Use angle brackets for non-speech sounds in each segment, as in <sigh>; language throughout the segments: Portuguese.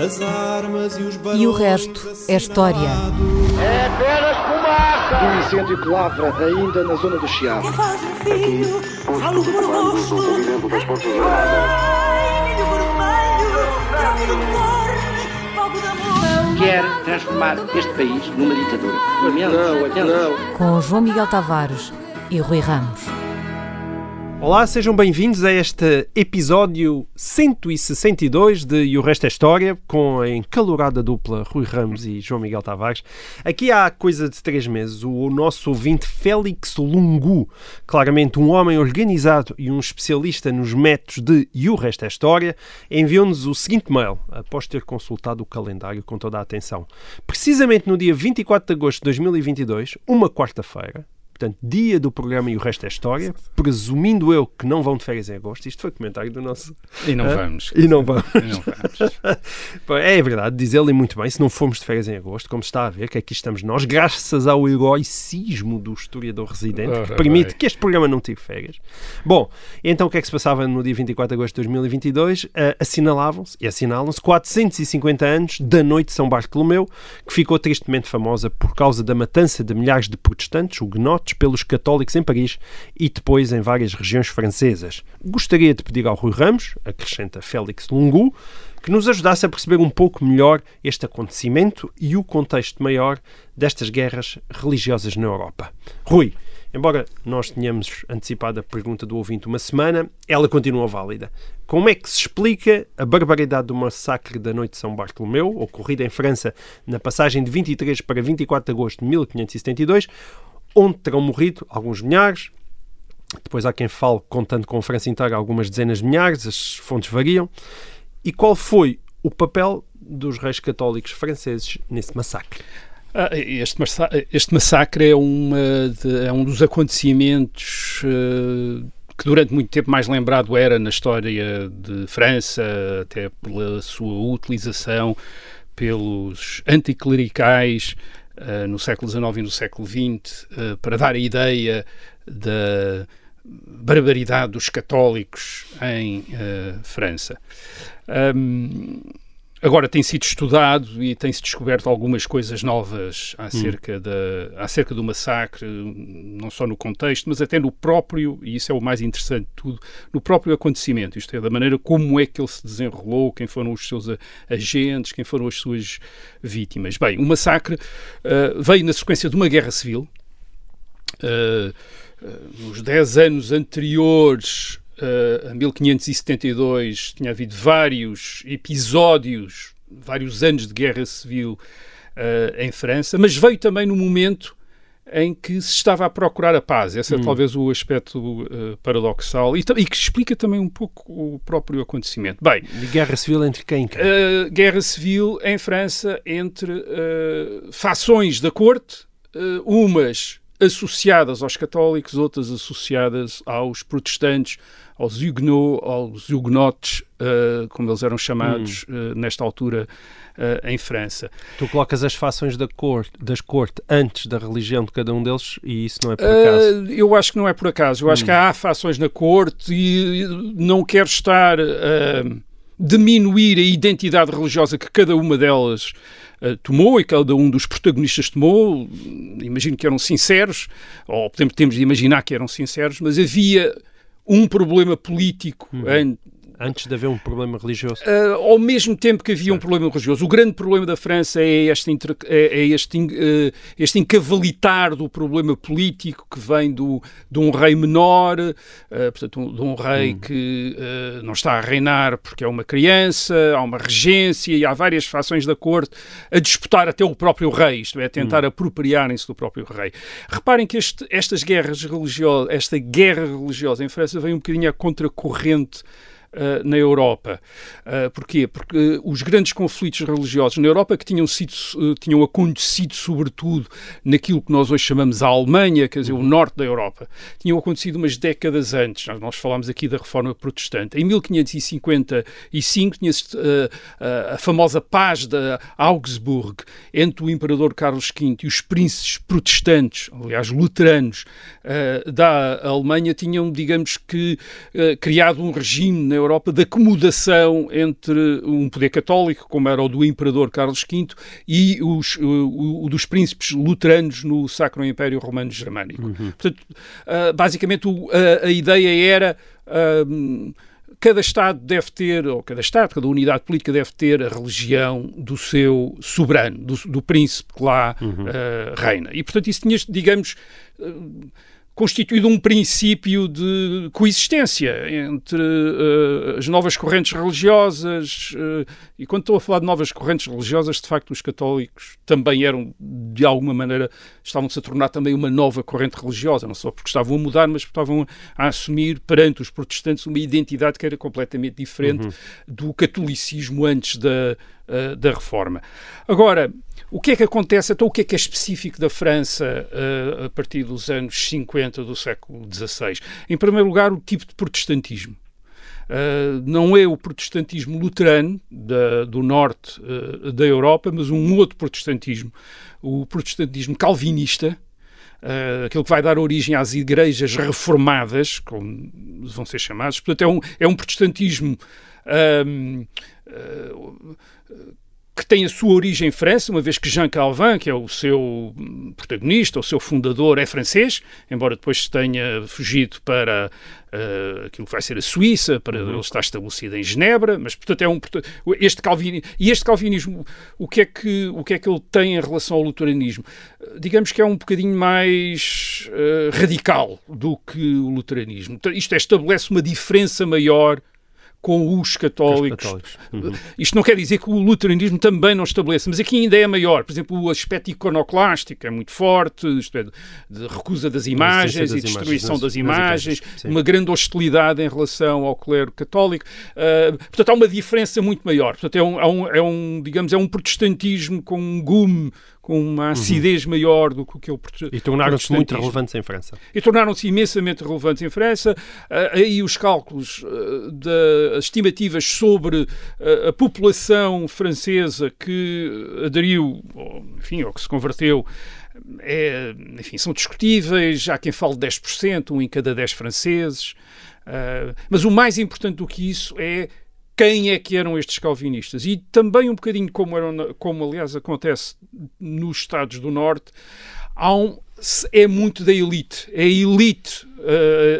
As armas e os E o resto é história. É apenas fumaça! Um incêndio que lavra ainda na zona do Chiado. Que faz um filho, falo rosto. De de amor. Quer transformar este país numa ditadura. Não, lamento. não. Com João Miguel Tavares e Rui Ramos. Olá, sejam bem-vindos a este episódio 162 de E o Resto é História, com a encalorada dupla Rui Ramos e João Miguel Tavares. Aqui há coisa de três meses, o nosso ouvinte Félix Lungu, claramente um homem organizado e um especialista nos métodos de E o Resto é História, enviou-nos o seguinte mail, após ter consultado o calendário com toda a atenção. Precisamente no dia 24 de agosto de 2022, uma quarta-feira, Portanto, dia do programa e o resto é história, presumindo eu que não vão de férias em agosto. Isto foi comentário do nosso. E não vamos. E não vamos. E não vamos. <laughs> É verdade, diz ele muito bem, se não formos de férias em agosto, como se está a ver, que aqui estamos nós, graças ao heroicismo do historiador residente, que permite bem. que este programa não tive férias. Bom, então o que é que se passava no dia 24 de agosto de 2022? Ah, assinalavam-se, e assinalam-se, 450 anos da Noite de São Bartolomeu, que ficou tristemente famosa por causa da matança de milhares de protestantes, huguenotes, pelos católicos em Paris e depois em várias regiões francesas. Gostaria de pedir ao Rui Ramos, acrescenta Félix Lungu, que nos ajudasse a perceber um pouco melhor este acontecimento e o contexto maior destas guerras religiosas na Europa. Rui, embora nós tenhamos antecipado a pergunta do ouvinte uma semana, ela continua válida. Como é que se explica a barbaridade do massacre da Noite de São Bartolomeu, ocorrida em França na passagem de 23 para 24 de agosto de 1572, onde terão morrido alguns milhares, depois há quem fale, contando com a França inteira, algumas dezenas de milhares, as fontes variam. E qual foi o papel dos reis católicos franceses nesse massacre? Ah, Este, massa- este massacre é, de- é um dos acontecimentos eh, que durante muito tempo mais lembrado era na história de França, até pela sua utilização pelos anticlericais eh, no século XIX e no século XX eh, para dar a ideia da barbaridade dos católicos em eh, França. Ahm, agora tem sido estudado e tem-se descoberto algumas coisas novas acerca, da, acerca do massacre, não só no contexto, mas até no próprio, e isso é o mais interessante de tudo, no próprio acontecimento, isto é, da maneira como é que ele se desenrolou, quem foram os seus agentes, quem foram as suas vítimas. Bem, o massacre ah, veio na sequência de uma guerra civil, Uh, uh, nos 10 anos anteriores uh, a 1572 tinha havido vários episódios, vários anos de guerra civil uh, em França, mas veio também no momento em que se estava a procurar a paz. Esse é talvez o aspecto uh, paradoxal e, e que explica também um pouco o próprio acontecimento. Bem, De guerra civil entre quem? quem? Uh, guerra civil em França entre uh, fações da corte, umas associadas aos católicos, outras associadas aos protestantes, aos huguenots, aos huguenotes, uh, como eles eram chamados uh, nesta altura uh, em França. Tu colocas as fações da corte, das corte antes da religião de cada um deles e isso não é por acaso. Uh, eu acho que não é por acaso. Eu acho que há fações na corte e não quero estar a diminuir a identidade religiosa que cada uma delas uh, tomou e cada um dos protagonistas tomou. Imagino que eram sinceros, ou podemos, temos de imaginar que eram sinceros, mas havia um problema político an- Antes de haver um problema religioso. Uh, ao mesmo tempo que havia um problema religioso. O grande problema da França é este, inter- é, é este, uh, este encavalitar do problema político que vem do, de um rei menor, uh, portanto, um- de um rei que uh, não está a reinar porque é uma criança, há uma regência e há várias fações da corte a disputar até o próprio rei, isto é, a tentar apropriarem-se do próprio rei. Reparem que este- estas guerras religiosas, esta guerra religiosa em França vem um bocadinho à contracorrente uh, na Europa. Uh, porquê? Porque uh, os grandes conflitos religiosos na Europa que tinham, sido, tinham acontecido sobretudo naquilo que nós hoje chamamos a Alemanha, quer dizer, o norte da Europa, tinham acontecido umas décadas antes. Nós, nós falámos aqui da Reforma Protestante. Em 1555 tinha-se a famosa paz de Augsburg entre o imperador Carlos V e os príncipes protestantes, aliás, luteranos, da Alemanha, tinham, digamos que, criado um regime na Europa da acomodação entre um poder católico, como era o do imperador Carlos V, e os, o, o dos príncipes luteranos no Sacro Império Romano Germânico. Uhum. Portanto, uh, basicamente a, a, ideia era. Uh, cada Estado deve ter, ou cada Estado, cada unidade política deve ter a religião do seu soberano, do, do príncipe que lá uhum. uh, reina. E, portanto, isso tinha, digamos, uh, constituído um princípio de coexistência entre uh, as novas correntes religiosas. Uh, e quando estou a falar de novas correntes religiosas, de facto, os católicos também eram, de alguma maneira, estavam-se a tornar também uma nova corrente religiosa, não só porque estavam a mudar, mas porque estavam a assumir perante os protestantes uma identidade que era completamente diferente uhum. do catolicismo antes da, uh, da reforma. Agora, o que é que acontece? Então, o que é que é específico da França uh, a partir dos anos 50 do século XVI? Em primeiro lugar, o tipo de protestantismo. Uh, não é o protestantismo luterano da, do norte uh, da Europa, mas um outro protestantismo, o protestantismo calvinista, uh, aquele que vai dar origem às igrejas reformadas, como vão ser chamadas. Portanto, é um, é um protestantismo que tem a sua origem em França, uma vez que Jean Calvin, que é o seu protagonista, o seu fundador, é francês, embora depois tenha fugido para uh, aquilo que vai ser a Suíça, para uhum. ele estar estabelecido em Genebra, mas portanto é um este calvinismo e este calvinismo o que é que o que é que ele tem em relação ao luteranismo? Digamos que é um bocadinho mais uh, radical do que o luteranismo. Isto é, estabelece uma diferença maior com os católicos. Os católicos. Uhum. Isto não quer dizer que o luteranismo também não estabeleça, mas aqui ainda é maior. Por exemplo, o aspecto iconoclástico é muito forte, isto é, de recusa das imagens das e destruição imagens, das imagens, uma grande hostilidade em relação ao clero católico. Uh, portanto, há uma diferença muito maior. Portanto, é um, é um, é um digamos, é um protestantismo com um gume com uma uhum. acidez uhum. maior do que o protestantismo. E tornaram-se muito relevantes em França. E tornaram-se imensamente relevantes em França. Uh, aí os cálculos uh, das estimativas sobre uh, a população francesa que aderiu, enfim, ou que se converteu, é, enfim, são discutíveis. Há quem fale de 10%, um em cada 10 franceses. Uh, mas o mais importante do que isso é quem é que eram estes calvinistas. E também um bocadinho como, eram, como aliás acontece nos Estados do Norte, há um, é muito da elite. É a elite,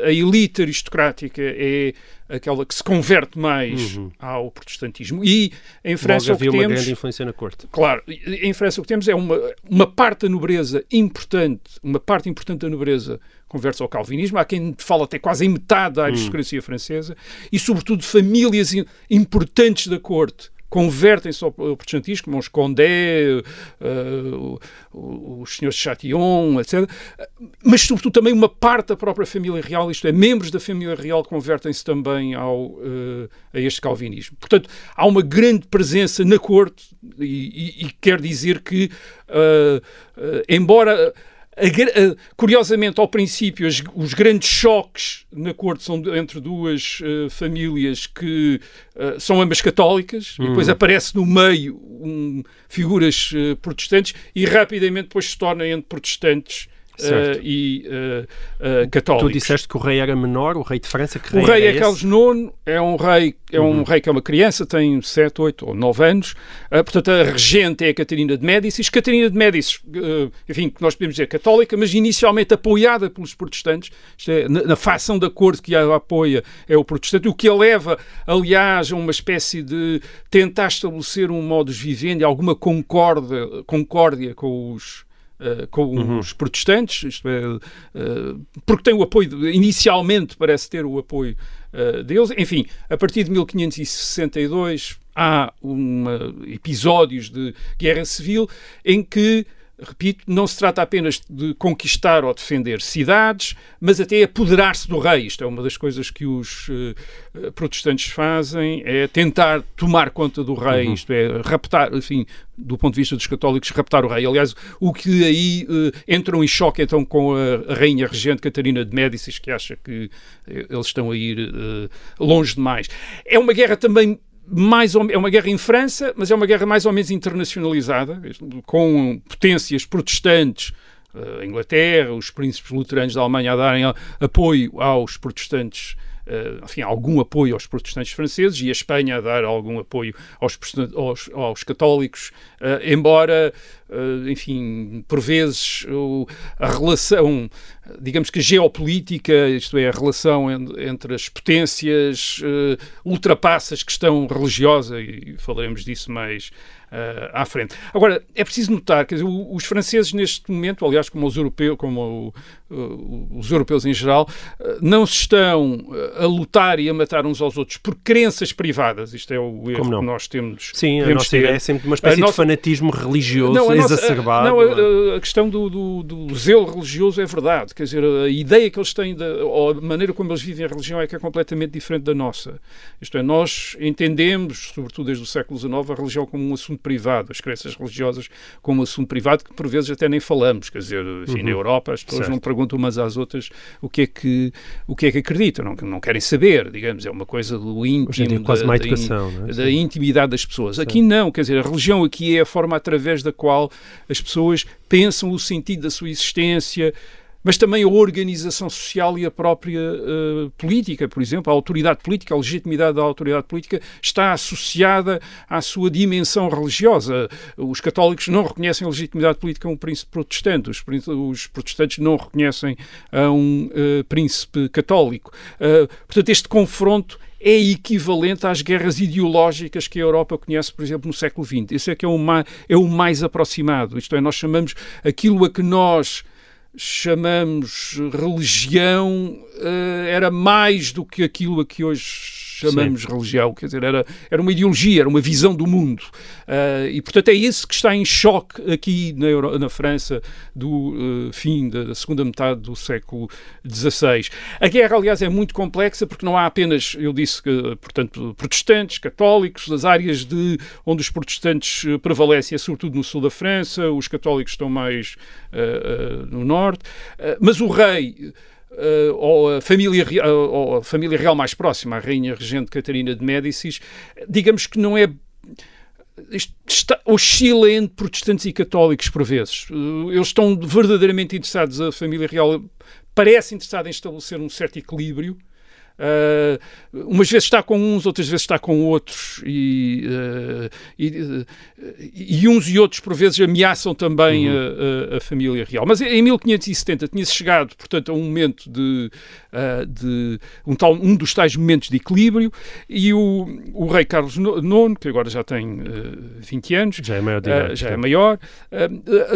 a, a elite aristocrática é aquela que se converte mais uhum. ao protestantismo. E em França Logo o que temos... uma grande influência na corte. Claro, em França o que temos é uma, uma parte da nobreza importante, uma parte importante da nobreza converte ao calvinismo. Há quem fala até quase em metade da aristocracia hum. francesa e, sobretudo, famílias importantes da corte convertem-se ao protestantismo, como os Condé, uh, os senhores de Châtillon, etc. Mas, sobretudo, também uma parte da própria família real, isto é, membros da família real convertem-se também ao, uh, a este calvinismo. Portanto, há uma grande presença na corte e, e, e quer dizer que, uh, embora curiosamente, ao princípio, os, grandes choques na corte são entre duas uh, famílias que uh, são ambas católicas, e depois uhum. aparece no meio um, figuras uh, protestantes, e rapidamente depois se torna entre protestantes uh, e uh, uh, católicos. Tu disseste que o rei era menor, o rei de França, que rei O rei é Carlos IX, é um rei, é um uhum. rei que é uma criança, tem 7, 8 ou 9 anos, portanto a regente é a Catarina de Médicis. Catarina de Médicis, enfim, que nós podemos dizer católica, mas inicialmente apoiada pelos protestantes, é, na, na facção da corte que a apoia é o protestante, o que a leva, aliás, a uma espécie de tentar estabelecer um modus vivendi, alguma concórdia, concórdia com os Uh, com uhum. os protestantes, isto é, uh, porque tem o apoio, inicialmente parece ter o apoio uh, deles. Enfim, a partir de 1562 há uma, episódios de guerra civil em que repito, não se trata apenas de conquistar ou defender cidades, mas até apoderar-se do rei. Isto é uma das coisas que os uh, protestantes fazem, é tentar tomar conta do rei, uhum. isto é, raptar, enfim, do ponto de vista dos católicos, raptar o rei. Aliás, o que aí uh, entram em choque então com a, a, rainha regente Catarina de Médicis, que acha que eles estão a ir longe demais. É uma guerra também mais ou, é uma guerra em França, mas é uma guerra mais ou menos internacionalizada, com potências protestantes, a Inglaterra, os príncipes luteranos da Alemanha a darem apoio aos protestantes enfim, algum apoio aos protestantes franceses e a Espanha a dar algum apoio aos, aos, aos católicos, uh, embora, uh, enfim, por vezes a relação, digamos que geopolítica, isto é, a relação entre as potências ultrapassa a questão religiosa e falaremos disso mais à frente. Agora, é preciso notar que os franceses neste momento, aliás, como os europeus, como o, os europeus em geral, uh, não se estão a lutar e a matar uns aos outros por crenças privadas. Isto é o erro que nós temos. Sim, a nossa ter. ideia é sempre uma espécie nossa... de fanatismo religioso não, exacerbado. Não, a, a questão do, do, do, zelo religioso é verdade. Quer dizer, a ideia que eles têm, da, ou a maneira como eles vivem a religião é que é completamente diferente da nossa. Isto é, nós entendemos, sobretudo desde o século XIX, a religião como um assunto privado, as crenças religiosas como assunto privado que por vezes até nem falamos, quer dizer, enfim, uhum. na Europa as pessoas certo. não perguntam umas às outras o que é que, o que, é que acreditam, não, não querem saber, digamos, é uma coisa do íntimo, quase da, educação, da, é? da intimidade das pessoas. Certo. Aqui não, quer dizer, a religião aqui é a forma através da qual as pessoas pensam o sentido da sua existência, mas também a organização social e a própria uh, política, por exemplo, a autoridade política, a legitimidade da autoridade política está associada à sua dimensão religiosa. Os católicos não reconhecem a legitimidade política a um príncipe protestante, os, os protestantes não reconhecem a um uh, príncipe católico. Uh, portanto, este confronto é equivalente às guerras ideológicas que a Europa conhece, por exemplo, no século XX. Esse é que é o mais, é o mais aproximado. Isto é, nós chamamos aquilo a que nós chamamos religião uh, era mais do que aquilo a que hoje chamamos Sim. religião, quer dizer, era, era uma ideologia, era uma visão do mundo. Uh, e, portanto, é isso que está em choque aqui na, Euro, na França do uh, fim da, da, segunda metade do século XVI. A guerra, aliás, é muito complexa porque não há apenas, eu disse que, portanto, protestantes, católicos, as áreas de onde os protestantes eh, prevalecem é sobretudo no sul da França, os católicos estão mais uh, no norte, mas o rei uh, ou, a família, uh, ou a família real mais próxima, a Rainha Regente Catarina de Médicis, digamos que não é Está, oscila entre protestantes e católicos por vezes. Uh, eles estão verdadeiramente interessados, a família real parece interessada em estabelecer um certo equilíbrio, Uh, umas vezes está com uns, outras vezes está com outros, e, uh, e, e, uns e outros, por vezes, ameaçam também uhum. a, a, família real. Mas em 1570 tinha-se chegado, portanto, a um momento de, uh, de um, tal, um dos tais momentos de equilíbrio, e o, o rei Carlos IX, que agora já tem 20 anos, já é maior, idade, já é maior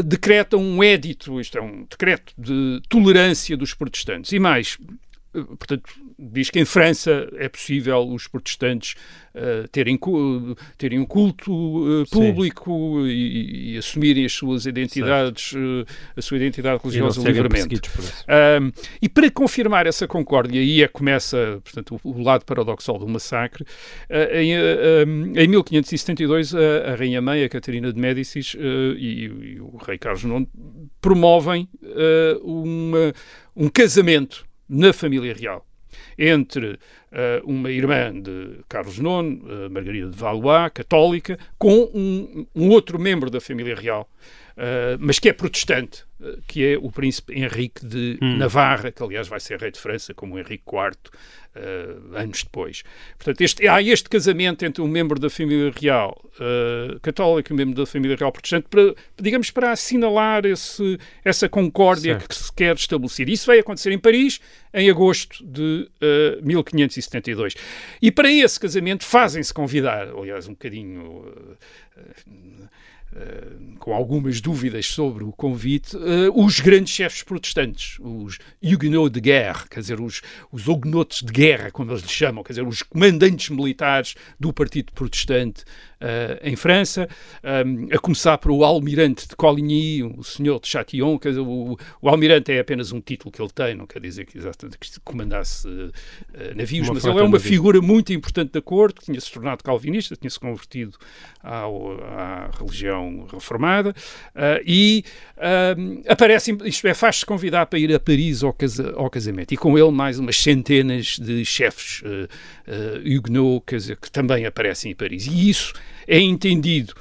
decreta um édito, isto é um decreto de tolerância dos protestantes. E mais, portanto, diz que em França é possível os protestantes uh, terem, terem um culto uh, público e, e, assumirem as suas identidades, uh, a sua identidade religiosa livremente. e para confirmar essa concórdia, e é que começa portanto, o, o lado paradoxal do massacre, em, em 1572 a, a Rainha-Mãe, a Catarina de Médicis e, e, o rei Carlos IX promovem uma, um casamento na família real. Entre eh, uma irmã de Carlos IX, eh, Margarida de Valois, católica, com um, um outro membro da família real, uh, mas que é protestante, uh, que é o príncipe Henrique de hum. Navarra, que aliás vai ser rei de França, como Henrique IV, uh, anos depois. Portanto, este, há este casamento entre um membro da família real católica e um membro da família real protestante, para, digamos, para assinalar esse, essa concórdia certo. que se quer estabelecer. Isso vai acontecer em Paris em agosto de uh, 1550. 1972. E para esse casamento fazem-se convidar, aliás, um bocadinho. Uh, uh, com algumas dúvidas sobre o convite, uh, os grandes chefes protestantes, os Huguenots de guerra quer dizer, os, os Huguenotes de guerra, como eles lhe chamam, quer dizer, os comandantes militares do Partido Protestante em França, um, a começar por o almirante de Coligny, o senhor de Châtillon, quer dizer, o, o, almirante é apenas um título que ele tem, não quer dizer que exatamente que comandasse uh, navios, uma mas ele é uma figura muito importante da corte, que tinha-se tornado calvinista, tinha-se convertido ao, à religião reformada, uh, e aparece, isto é, faz-se convidar para ir a Paris ao, casa, ao, casamento, e com ele mais umas centenas de chefes uh, Huguenot, quer dizer, que também aparecem em Paris. E isso é entendido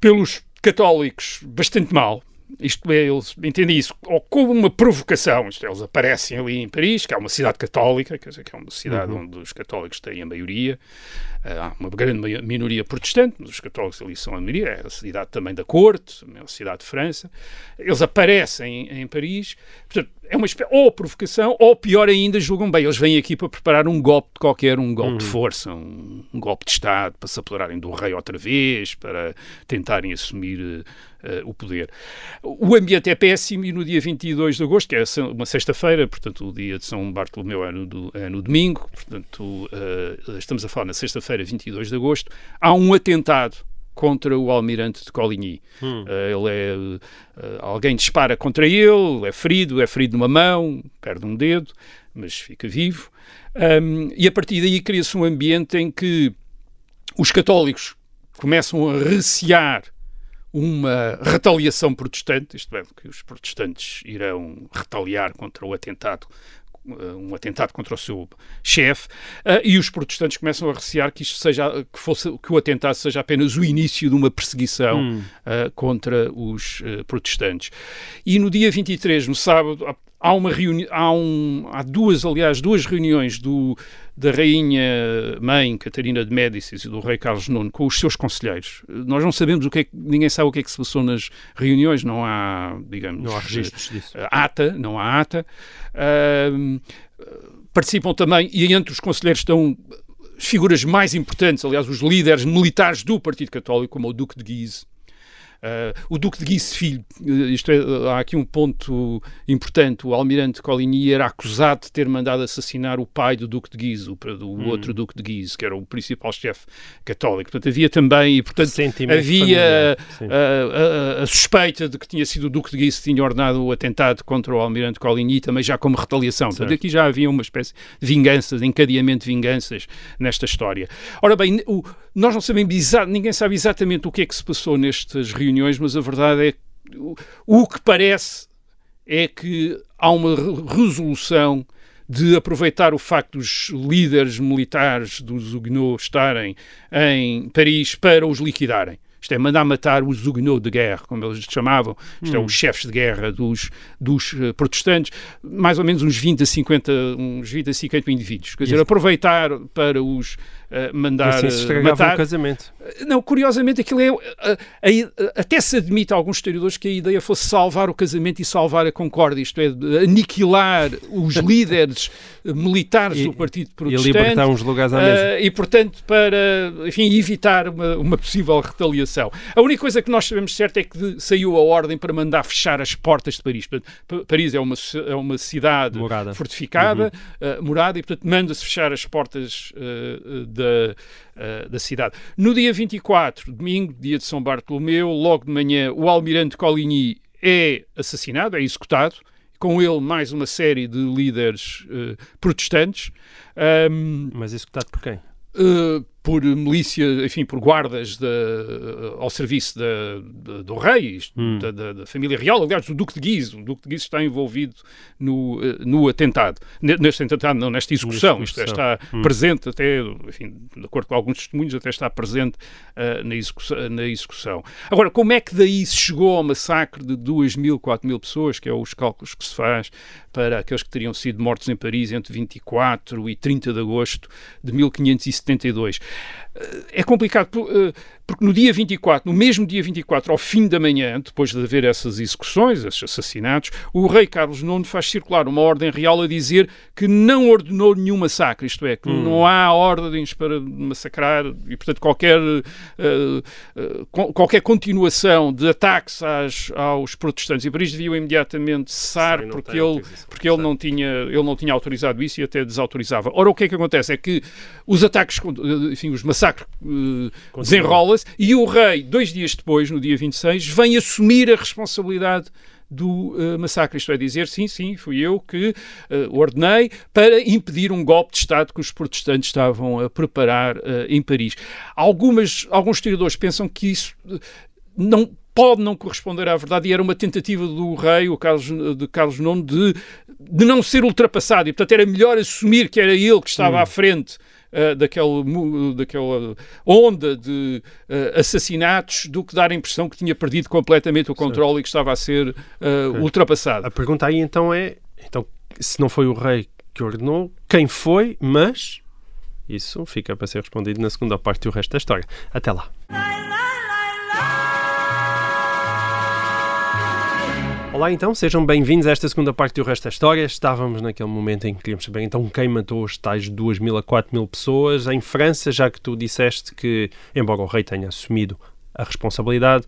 pelos católicos bastante mal. isto é, eles entendem isso ou como uma provocação. Isto é, eles aparecem ali em Paris, que é uma cidade católica, quer dizer, que é uma cidade Uhum. onde os católicos têm a maioria. Ah, Há uma grande minoria protestante, mas os católicos ali são a maioria. É a cidade também da corte, é a cidade de França. Eles aparecem em, em Paris. Portanto, é uma ou provocação, ou pior ainda, julgam bem. Eles vêm aqui para preparar um golpe de qualquer, um golpe de força, um, um golpe de Estado, para se apoderarem do rei outra vez, para tentarem assumir eh, o poder. O ambiente é péssimo e no dia 22 de agosto, que é uma sexta-feira, portanto o dia de São Bartolomeu é no, do- é no domingo, portanto eh, estamos a falar na sexta-feira, 22 de agosto, há um atentado contra o almirante de Coligny. Eh, ele é eh, alguém dispara contra ele, é ferido, é ferido numa mão, perde um dedo, mas fica vivo. Ahm, e a partir daí cria-se um ambiente em que os católicos começam a recear uma retaliação protestante, isto é, que os protestantes irão retaliar contra o atentado um atentado contra o seu chefe eh, e os protestantes começam a recear que isto seja que fosse que o atentado seja apenas o início de uma perseguição eh, contra os eh, protestantes. E no dia 23 no sábado há- uma reuni há, um, há duas aliás duas reuniões do da rainha mãe Catarina de Médicis e do rei Carlos IX com os seus conselheiros nós não sabemos o que é que, ninguém sabe o que é que se passou nas reuniões não há digamos Não há registros disso. eh, ata, não há ata. Ahm, participam também, e entre os conselheiros estão figuras mais importantes, aliás, os líderes militares do Partido Católico, como o Duque de Guise. Ah, o Duque de Guise Filho, eh, isto é, há aqui um ponto importante, o almirante Coligny era acusado de ter mandado assassinar o pai do Duque de Guise, o, do outro Duque de Guise, que era o principal chefe católico. Portanto, havia também, e portanto, Sentimento havia a, a- a suspeita de que tinha sido o Duque de Guise que tinha ordenado o atentado contra o almirante Coligny, também já como retaliação. Portanto, Certo. aqui já havia uma espécie de vingança, de encadeamento de vinganças nesta história. Ora bem, o- nós não sabemos, exa- ninguém sabe exatamente o que é que se passou nestas reuniões, mas a verdade é que o, que parece é que há uma re- resolução de aproveitar o facto dos líderes militares dos Huguenots estarem em Paris para os liquidarem. Isto é, mandar matar os Huguenots de guerra, como eles chamavam. Isto é, os chefes de guerra dos, dos eh, protestantes. Mais ou menos uns 20 a 50, uns 20 a 50 indivíduos. Quer dizer, aproveitar para os mandar assim se eh, matar. o casamento. Não, curiosamente, aquilo é. até se admite a alguns historiadores que a ideia fosse salvar o casamento e salvar a concórdia, isto é, aniquilar os <laughs> líderes eh, militares E- do Partido E Protestante. libertar uns lugares à mesa. eh, e, portanto, para, enfim, evitar uma, uma possível retaliação. A única coisa que nós sabemos certo é que saiu a ordem para mandar fechar as portas de Paris. Paris é uma, é uma cidade Morada. fortificada, eh, morada, e, portanto, manda-se fechar as portas eh, eh, da, eh, da cidade. No dia 24, domingo, dia de São Bartolomeu, logo de manhã, o almirante Coligny é assassinado, é executado, com ele mais uma série de líderes eh, protestantes. Ahm, Mas executado por quem? Uh, por milícia, enfim, por guardas da- ao serviço da- da- do rei, Hum. da, da- família real, aliás, do Duque de Guise. O Duque de Guise está envolvido no, uh, no atentado, Ne- neste atentado, não, nesta execução. Isto é, está presente até, enfim, de acordo com alguns testemunhos, até está presente uh, na, execução, na execução. Agora, como é que daí se chegou ao massacre de 2 mil, 4 mil pessoas, que é os cálculos que se faz para aqueles que teriam sido mortos em Paris entre 24 e 30 de agosto de 1572? É complicado eh, porque no dia 24, no mesmo dia 24, ao fim da manhã, depois de haver essas execuções, esses assassinatos, o rei Carlos IX faz circular uma ordem real a dizer que não ordenou nenhum massacre, isto é, que não há ordens para massacrar e, portanto, qualquer, eh, co- qualquer continuação de ataques às- aos protestantes. E por isso deviam imediatamente cessar, Sim, porque ele, porque ele não, tinha, ele não tinha autorizado isso e até desautorizava. Ora, o que é que acontece? É que os ataques, eh, enfim, os massacres eh, e o rei, dois dias depois, no dia 26, vem assumir a responsabilidade do eh, massacre, isto é dizer, sim, sim, fui eu que eh, ordenei para impedir um golpe de Estado que os protestantes estavam a preparar eh, em Paris. Algumas, alguns historiadores pensam que isso não pode não corresponder à verdade e era uma tentativa do rei, o Carlos, de Carlos IX, de, de não ser ultrapassado e, portanto, era melhor assumir que era ele que estava à frente uh, daquela, daquela onda de uh, assassinatos do que dar a impressão que tinha perdido completamente o controle e que estava a ser uh, ultrapassado. A pergunta aí então é, então, se não foi o rei que ordenou, quem foi, mas isso fica para ser respondido na segunda parte e o resto da história. Até lá. Olá então, sejam bem-vindos a esta segunda parte do resto da história. Estávamos naquele momento em que queríamos saber então quem matou os tais 2 mil a 4 mil pessoas em França, já que tu disseste que, embora o rei tenha assumido a responsabilidade,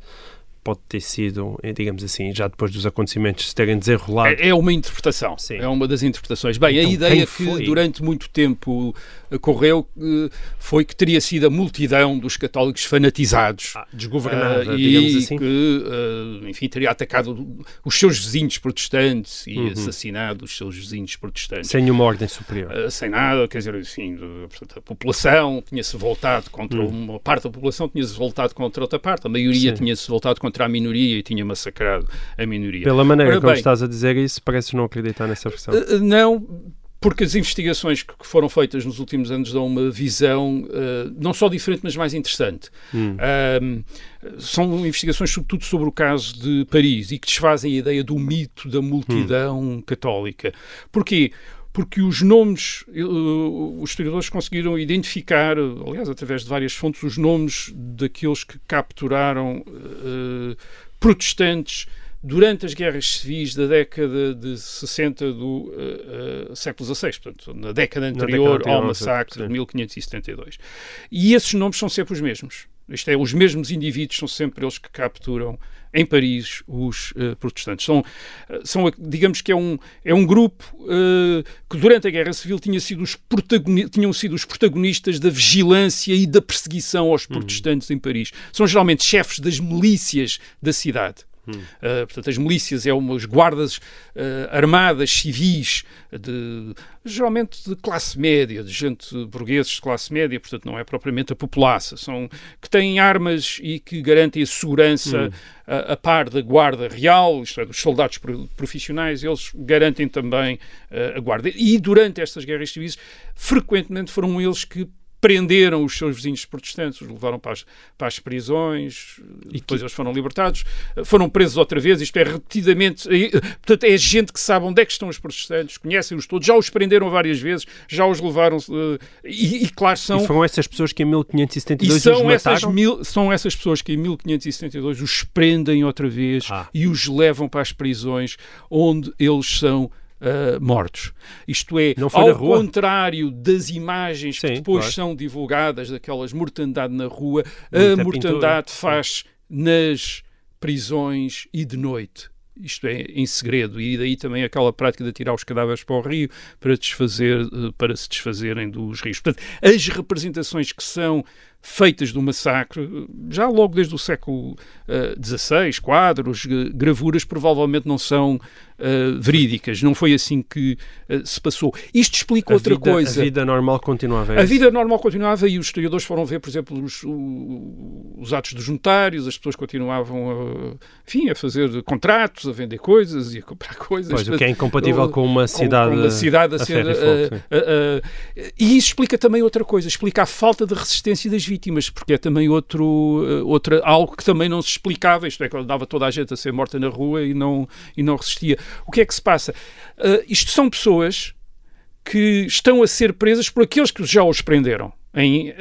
pode ter sido, eh, digamos assim, já depois dos acontecimentos se terem desenrolado. É, é uma interpretação, Sim. é uma das interpretações. Bem, então, a ideia que durante muito tempo eh, correu eh, foi que teria sido a multidão dos católicos fanatizados. Ah, desgovernada, uh, digamos assim. que, uh, enfim, teria atacado os seus vizinhos protestantes e uhum. assassinado os seus vizinhos protestantes. Sem nenhuma ordem superior. Uh, sem nada, quer dizer, enfim, a população tinha-se voltado contra uhum. uma parte da população tinha-se voltado contra outra parte, a maioria tinha-se voltado contra contra a minoria e tinha massacrado a minoria. Pela maneira Ora, como bem, estás a dizer isso, parece não acreditar nessa versão. Uh, não, porque as investigações que foram feitas nos últimos anos dão uma visão uh, não só diferente, mas mais interessante. Hum. Uh, são investigações, sobretudo, sobre o caso de Paris e que desfazem a ideia do mito da multidão hum. católica. Porquê? Porque os nomes, uh, os historiadores conseguiram identificar, aliás, através de várias fontes, os nomes daqueles que capturaram uh, protestantes durante as guerras civis da década de 60 do uh, uh, século XVI, portanto, na década anterior, na década ao massacre sim. de 1572. E esses nomes são sempre os mesmos. Isto é, os mesmos indivíduos são sempre eles que capturam em Paris os uh, protestantes. São, uh, são, digamos que é um, é um grupo uh, que durante a Guerra Civil tinha sido os tinham sido os protagonistas da vigilância e da perseguição aos uhum. protestantes uhum. em Paris. São geralmente chefes das milícias da cidade. Uh, portanto, as milícias é umas guardas uh, armadas civis, de, geralmente de classe média, de gente burgueses de classe média, portanto, não é propriamente a população, são que têm armas e que garantem a segurança a, a, par da guarda real, isto é, dos soldados profissionais, eles garantem também uh, a guarda. E durante estas guerras civis, frequentemente foram eles que prenderam os seus vizinhos protestantes, os levaram para as, para as prisões, e depois que... eles foram libertados, foram presos outra vez, isto é, repetidamente, portanto, é gente que sabe onde é que estão os protestantes, conhecem-os todos, já os prenderam várias vezes, já os levaram, uh, e, e, claro, são... E foram essas pessoas que em 1572 e são os essas mil, São essas pessoas que em 1572 os prendem outra vez ah. e os levam para as prisões, onde eles são uh, mortos. Isto é, ao contrário das imagens Sim, que depois claro. são divulgadas daquelas mortandade na rua, Muita a mortandade faz nas prisões e de noite isto é, em segredo, e daí também aquela prática de tirar os cadáveres para o rio para, desfazer, eh, para se desfazerem dos rios. Portanto, as representações que são feitas do massacre, já logo desde o século XVI, uh, quadros, gravuras, provavelmente não são uh, verídicas. Não foi assim que uh, se passou. Isto explica a outra vida, coisa. A vida normal continuava. A, a vida normal continuava e os historiadores foram ver, por exemplo, os, os atos dos juntários, as pessoas continuavam a, enfim, a fazer contratos, a vender coisas e a comprar coisas. Pois, o que é incompatível com uma cidade, com, com uma cidade a, a ser... e isso explica também outra coisa, explica a falta de resistência das vítimas, porque é também outro, uh, outra, algo que também não se explicava, isto é, que dava toda a gente a ser morta na rua e não, e não resistia. O que é que se passa? Uh, isto são pessoas que estão a ser presas por aqueles que já os prenderam em uh,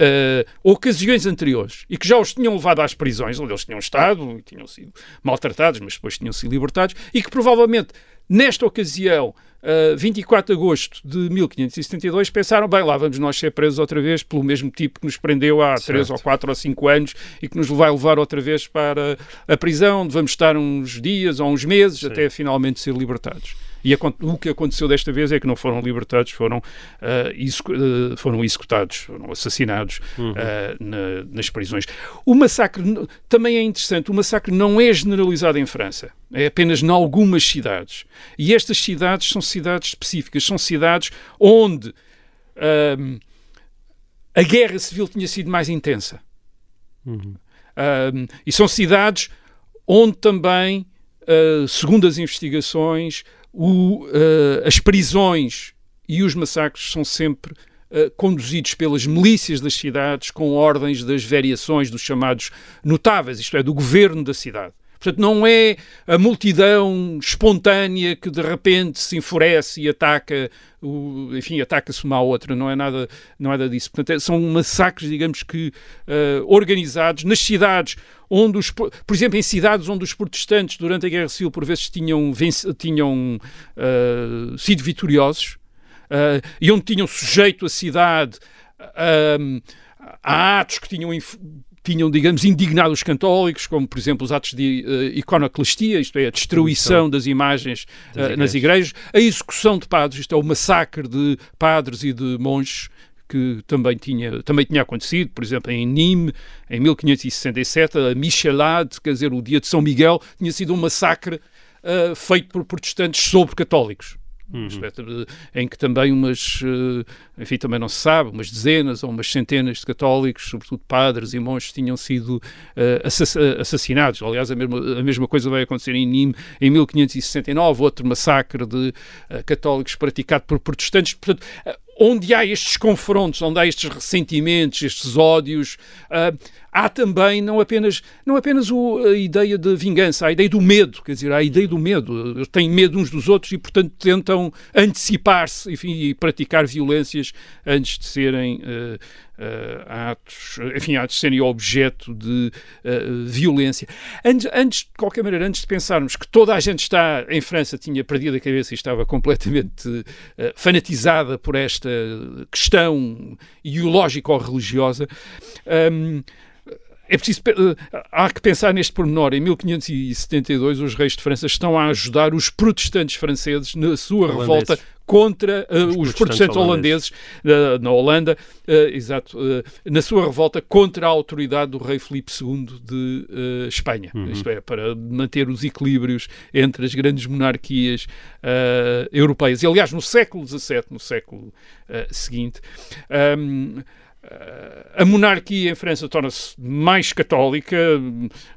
ocasiões anteriores e que já os tinham levado às prisões, onde eles tinham estado, tinham sido maltratados, mas depois tinham sido libertados, e que provavelmente nesta ocasião uh, 24 de agosto de 1572, pensaram, bem, lá vamos nós ser presos outra vez pelo mesmo tipo que nos prendeu há certo. 3 ou 4 ou 5 anos e que nos vai levar outra vez para a prisão, onde vamos estar uns dias ou uns meses Sim. até finalmente ser libertados. E o que aconteceu desta vez é que não foram libertados, foram, uh, uh, foram executados, foram assassinados uhum. uh, na, nas prisões. O massacre também é interessante, o massacre não é generalizado em França, é apenas em algumas cidades. E estas cidades são cidades específicas, são cidades onde a guerra civil tinha sido mais intensa. Uhum. E são cidades onde também, segundo as investigações, o, uh, as prisões e os massacres são sempre uh, conduzidos pelas milícias das cidades com ordens das variações dos chamados notáveis, isto é, do governo da cidade. Portanto, não é a multidão espontânea que de repente se enfurece e ataca, o, enfim, ataca-se uma à outra, não é nada, não é nada disso. Portanto, é, são massacres, digamos que, uh, organizados nas cidades onde os, por exemplo, em cidades onde os protestantes durante a Guerra Civil por vezes tinham, tinham uh, sido vitoriosos uh, e onde tinham sujeito a cidade a atos que tinham tinham, digamos, indignado os católicos, como, por exemplo, os atos de uh, iconoclastia, isto é, a destruição das imagens uh, nas igrejas, a execução de padres, isto é, o massacre de padres e de monges, que também tinha, também tinha acontecido, por exemplo, em Nîmes, em 1567, a Michelade, quer dizer, o dia de São Miguel, tinha sido um massacre uh, feito por protestantes sobre católicos. Uhum. em que também umas, eh, enfim, também não se sabe, umas dezenas ou umas centenas de católicos, sobretudo padres e monges, tinham sido uh, assassinados. Aliás, a mesma, a mesma coisa vai acontecer em Nîmes em 1569, outro massacre de uh, católicos praticado por protestantes. Portanto, uh, onde há estes confrontos, onde há estes ressentimentos, estes ódios, uh, há também não apenas, não apenas o, a ideia de vingança, a ideia do medo, quer dizer, a ideia do medo. Eles têm medo uns dos outros e, portanto, tentam antecipar-se e praticar violências antes de serem uh, atos, enfim, atos serem objeto de uh, violência. Antes, antes, de qualquer maneira, antes de pensarmos que toda a gente está em França tinha perdido a cabeça e estava completamente uh, fanatizada por esta questão ideológica ou religiosa, um, é preciso, há que pensar neste pormenor. Em 1572, os reis de França estão a ajudar os protestantes franceses na sua revolta contra uh, os, os protestantes holandeses, uh, na Holanda, uh, exato, na sua revolta contra a autoridade do rei Filipe II de Espanha. Uhum. Isto é, para manter os equilíbrios entre as grandes monarquias europeias. E, aliás, no século XVII, no século seguinte, um, a monarquia em França torna-se mais católica,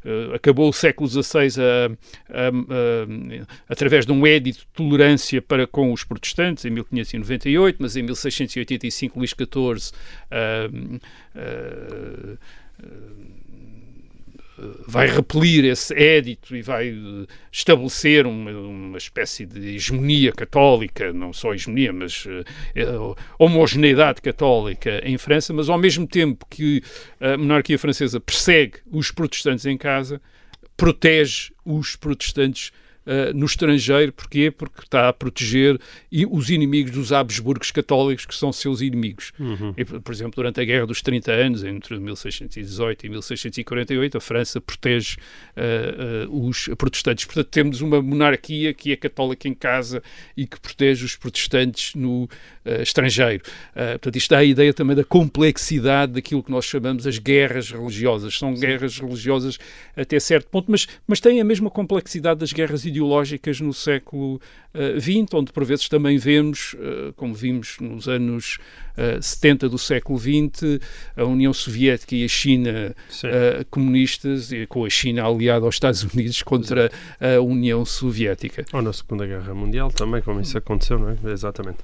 eh, acabou o século XVI a, a, a, através de um édito de tolerância para com os protestantes, em 1598, mas em 1685 Luís XIV vai repelir esse édito e vai eh, estabelecer uma, uma espécie de hegemonia católica, não só hegemonia, mas uh, homogeneidade católica em França, mas ao mesmo tempo que a monarquia francesa persegue os protestantes em casa, protege os protestantes uh, no estrangeiro. Porquê? Porque está a proteger os inimigos dos Habsburgos católicos, que são seus inimigos. Uhum. E, por exemplo, durante a Guerra dos 30 Anos, entre 1618 e 1648, a França protege uh, uh, os protestantes. Portanto, temos uma monarquia que é católica em casa e que protege os protestantes no estrangeiro. portanto, isto dá a ideia também da complexidade daquilo que nós chamamos as guerras religiosas. São guerras religiosas até certo ponto, mas, mas têm a mesma complexidade das guerras ideológicas no século XX, uh, onde por vezes também vemos, uh, como vimos nos anos uh, 70 do século XX, a União Soviética e a China uh, comunistas, e com a China aliada aos Estados Unidos contra a União Soviética. Ou na Segunda Guerra Mundial também, como isso aconteceu, não é? Exatamente.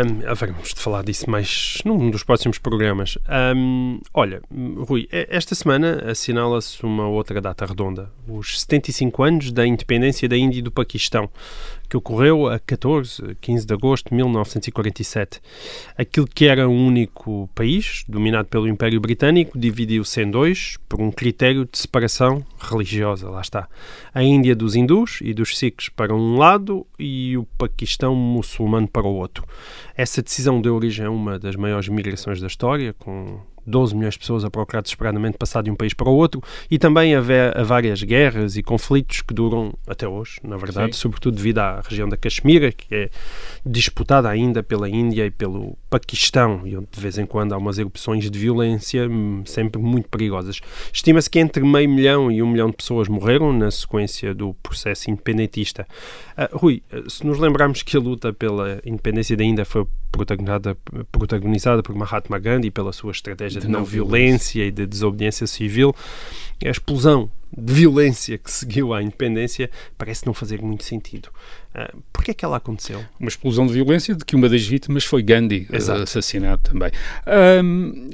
Um, vamos de falar disso mais num dos próximos programas. Um, olha, Rui, esta semana assinala-se uma outra data redonda, os 75 anos da independência da Índia e do Paquistão, que ocorreu a 14, 15 de agosto de 1947. Aquilo que era um único país, dominado pelo Império Britânico, dividiu-se em dois por um critério de separação religiosa, lá está. A Índia dos hindus e dos sikhs para um lado e o Paquistão muçulmano para o outro. Essa decisão deu origem a uma das maiores migrações da história, com 12 milhões de pessoas a procurar desesperadamente passar de um país para o outro, e também a, a várias guerras e conflitos que duram até hoje, na verdade, Sim. sobretudo devido à região da Caxemira, que é disputada ainda pela Índia e pelo Paquistão, e onde de vez em quando há umas erupções de violência hum, sempre muito perigosas. Estima-se que entre meio milhão e um milhão de pessoas morreram na sequência do processo independentista. Uh, Rui, se nos lembrarmos que a luta pela independência da Índia foi protagonizada, protagonizada por Mahatma Gandhi pela sua estratégia de, de não, não violência, violência e de desobediência civil, a explosão de violência que seguiu à independência parece não fazer muito sentido. Uh, Porquê é que ela aconteceu? Uma explosão de violência de que uma das vítimas foi Gandhi, Exato. assassinado também. Um,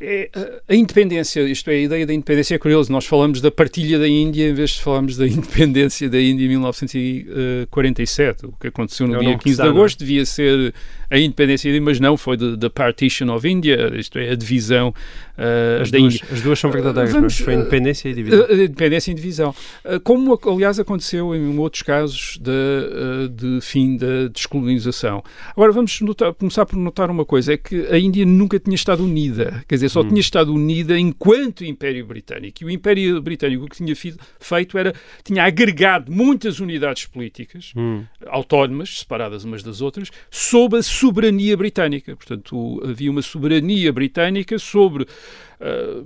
é, a independência, isto é, a ideia da independência é curioso. Nós falamos da partilha da Índia em vez de falarmos da <laughs> independência da Índia em 1947. O que aconteceu no É o dia nome que 15 se de é? agosto devia ser a independência mas não, foi da Partition of India, isto é, a divisão uh, As duas, as duas são verdadeiras, Vamos, mas foi uh, independência e divisão. A independência em divisão. Como, aliás, aconteceu em outros casos de, de fim da descolonização. Agora, vamos notar- começar por notar uma coisa: é que a Índia nunca tinha estado unida. Quer dizer, só tinha estado unida enquanto Império Britânico. E o Império Britânico o que tinha feito era. tinha agregado muitas unidades políticas Hum. autónomas, separadas umas das outras, sob a soberania britânica. Portanto, havia uma soberania britânica sobre ah,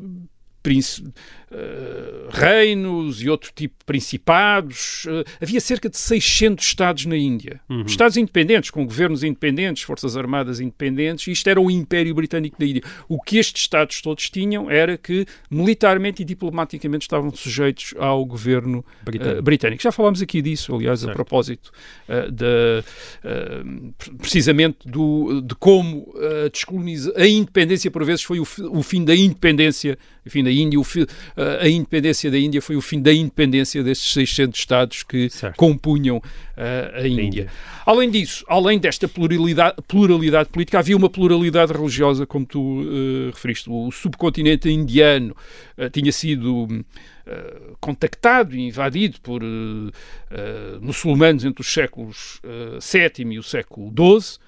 príncipe- ah, reinos e outro tipo de principados. Ah, havia cerca de 600 estados na Índia. Estados independentes, com governos independentes, forças armadas independentes. Isto era o Império Britânico da Índia. O que estes estados todos tinham era que, militarmente e diplomaticamente, estavam sujeitos ao governo Britânico. ah, britânico. Já falámos aqui disso, aliás, a Certo. propósito da, ah, pre- precisamente do, de como a, descoloniza- a independência, por vezes, foi o, o fim da independência, o fim da Índia, o fi- a independência da Índia foi o fim da independência desses 600 Estados que Certo. compunham ah, a Índia. Índia. Além disso, além desta pluralidade, pluralidade política, havia uma pluralidade religiosa, como tu eh, referiste. O subcontinente indiano eh, tinha sido eh, contactado e invadido por eh, eh, muçulmanos entre os séculos VII e o século XII,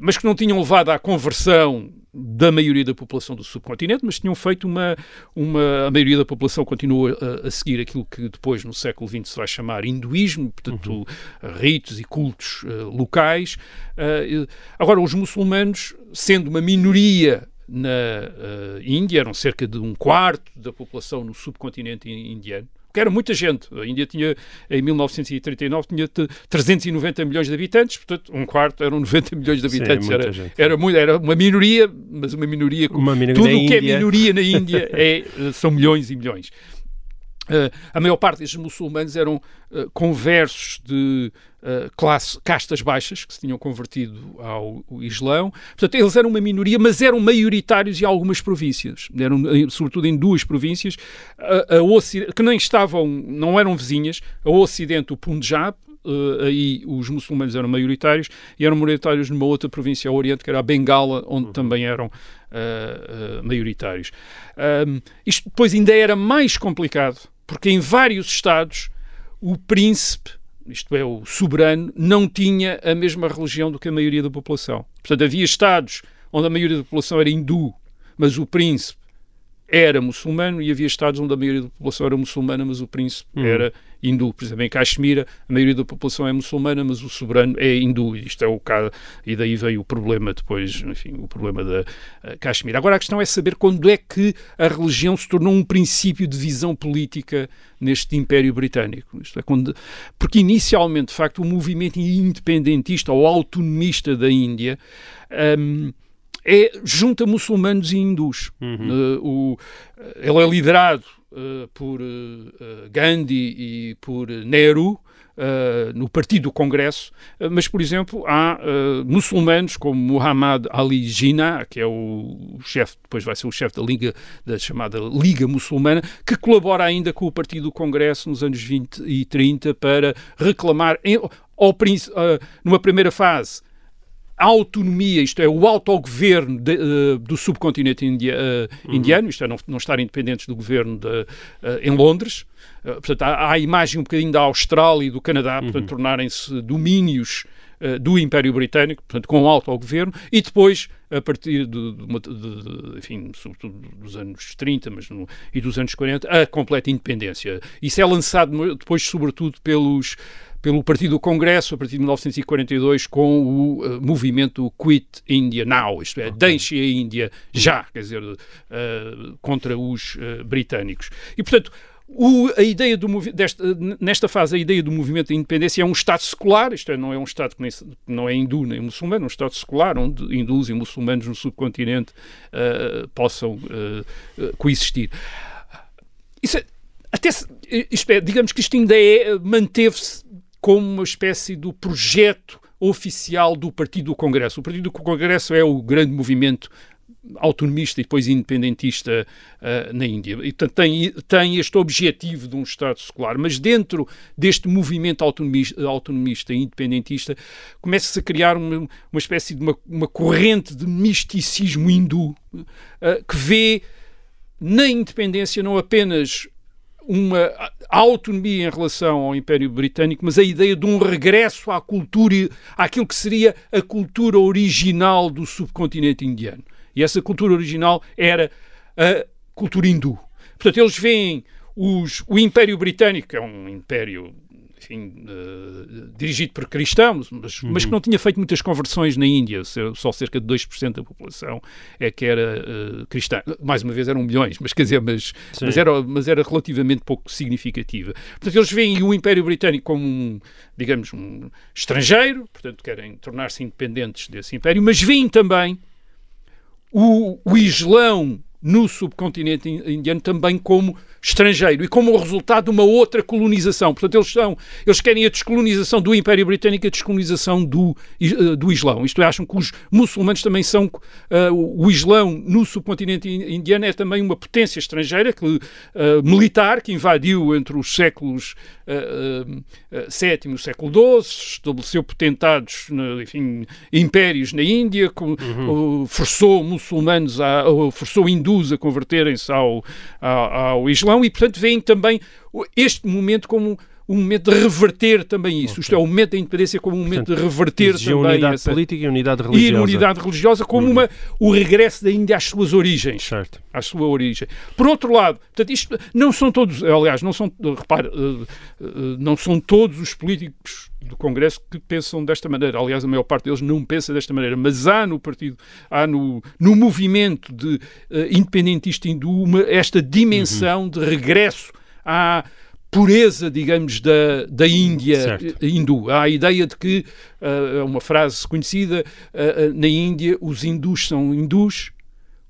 mas que não tinham levado à conversão da maioria da população do subcontinente, mas tinham feito uma, uma a maioria da população continua a, a seguir aquilo que depois no século XX se vai chamar hinduísmo, portanto ritos e cultos eh, locais. Eh, agora os muçulmanos, sendo uma minoria na eh, Índia, eram cerca de um quarto da população no subcontinente in- indiano. Que era muita gente. A Índia tinha, em 1939, tinha te- 390 milhões de habitantes, portanto, um quarto eram 90 milhões de Sim, habitantes. muita era, gente. era, muito, era uma minoria, mas uma minoria Uma minoria tudo o que é Índia. minoria na Índia é, eh, são milhões e milhões. Eh, a maior parte destes muçulmanos eram eh, conversos de eh, classe, castas baixas, que se tinham convertido ao, ao Islão. Portanto, eles eram uma minoria, mas eram maioritários em algumas províncias. Eram, sobretudo em duas províncias, a, que nem estavam, não eram vizinhas, a Ocidente, o Punjab, eh, aí os muçulmanos eram maioritários, e eram maioritários numa outra província ao Oriente, que era a Bengala, onde também eram eh, eh, maioritários. Isto depois ainda era mais complicado, porque em vários estados o príncipe, isto é, o soberano, não tinha a mesma religião do que a maioria da população. Portanto, havia estados onde a maioria da população era hindu, mas o príncipe era muçulmano, e havia estados onde a maioria da população era muçulmana, mas o príncipe era hindu. Por exemplo, em Caxemira, a maioria da população é muçulmana, mas o soberano é hindu. Isto é o caso, e daí veio o problema depois, enfim, o problema da eh, Caxemira. Agora a questão é saber quando é que a religião se tornou um princípio de visão política neste Império Britânico. Isto é, quando, porque inicialmente, de facto, o movimento independentista ou autonomista da Índia hum, é, junta muçulmanos e hindus. Uh, o, ele é liderado uh, por uh, Gandhi e por Nehru, no Partido do Congresso, mas, por exemplo, há muçulmanos como Muhammad Ali Jinnah, que é o, chefe, depois vai ser o chefe da Liga, da chamada Liga Muçulmana, que colabora ainda com o Partido do Congresso nos anos 20 e 30 para reclamar, em, ao, numa primeira fase, a autonomia, isto é, o autogoverno de, uh, do subcontinente india, uh, indiano, isto é, não, não estar independentes do governo de, uh, em Londres. Portanto, há, há a imagem um bocadinho da Austrália e do Canadá, portanto, tornarem-se domínios do Império Britânico, portanto, com autogoverno, e depois, a partir de, de de- enfim, sobretudo dos anos 30 mas no- e dos anos 40, a completa independência. Isso é lançado depois, sobretudo, pelos pelo Partido do Congresso a partir de 1942 com o uh, movimento Quit India Now, isto é, deixe a Índia já, quer dizer, uh, contra os uh, britânicos. E, portanto, o- a ideia do desta, nesta fase, a ideia do movimento da independência é um Estado secular, isto é, não é um Estado que nem não é hindu nem muçulmano, é um Estado secular, onde hindus e muçulmanos no subcontinente uh, possam uh, coexistir. Isso é- até isto é, digamos que isto ainda é, manteve-se como uma espécie do projeto oficial do Partido do Congresso. O Partido do Congresso é o grande movimento autonomista e depois independentista uh, na Índia. E, tem, tem este objetivo de um Estado secular, mas dentro deste movimento autonomista, autonomista e independentista começa-se a criar uma, uma espécie de uma, uma corrente de misticismo hindu uh, que vê na independência não apenas uma autonomia em relação ao Império Britânico, mas a ideia de um regresso à cultura, àquilo que seria a cultura original do subcontinente indiano. E essa cultura original era a cultura hindu. Portanto, eles veem os, o Império Britânico, que é um império enfim, uh, dirigido por cristãos, mas, uhum. mas, que não tinha feito muitas conversões na Índia, só cerca de 2% da população é que era uh, cristã. Mais uma vez eram milhões, mas quer dizer, mas, mas, era, mas era relativamente pouco significativa. Portanto, eles veem o Império Britânico como um, digamos, um estrangeiro, portanto, querem tornar-se independentes desse império, mas veem também o, o Islão no subcontinente indiano também como estrangeiro e como resultado de uma outra colonização. Portanto, eles, são, eles querem a descolonização do Império Britânico e a descolonização do, uh, do Islão. Isto é, acham que os muçulmanos também são. Uh, o Islão no subcontinente indiano é também uma potência estrangeira que, uh, militar que invadiu entre os séculos VII e o século XII, estabeleceu potentados, enfim, impérios na Índia, uhum. forçou muçulmanos, a, forçou hindus a converterem-se ao, ao, ao Islão Islão e, portanto, veem também este momento como um momento de reverter também isso. Okay. Isto é, o momento da independência como um momento Portanto, de reverter também unidade essa... política e unidade religiosa. E unidade religiosa como uhum. uma, o regresso da Índia às suas origens. Certo. À sua origem. Por outro lado, portanto, isto não são todos, aliás, não são, repare, uh, uh, não são todos os políticos do Congresso que pensam desta maneira. Aliás, a maior parte deles não pensa desta maneira, mas há no partido, há no, no movimento de uh, independentista hindu uma, esta dimensão uhum. de regresso à pureza, digamos, da, da Índia certo. hindu. Há a ideia de que, é uh, uma frase conhecida, uh, na Índia os hindus são hindus,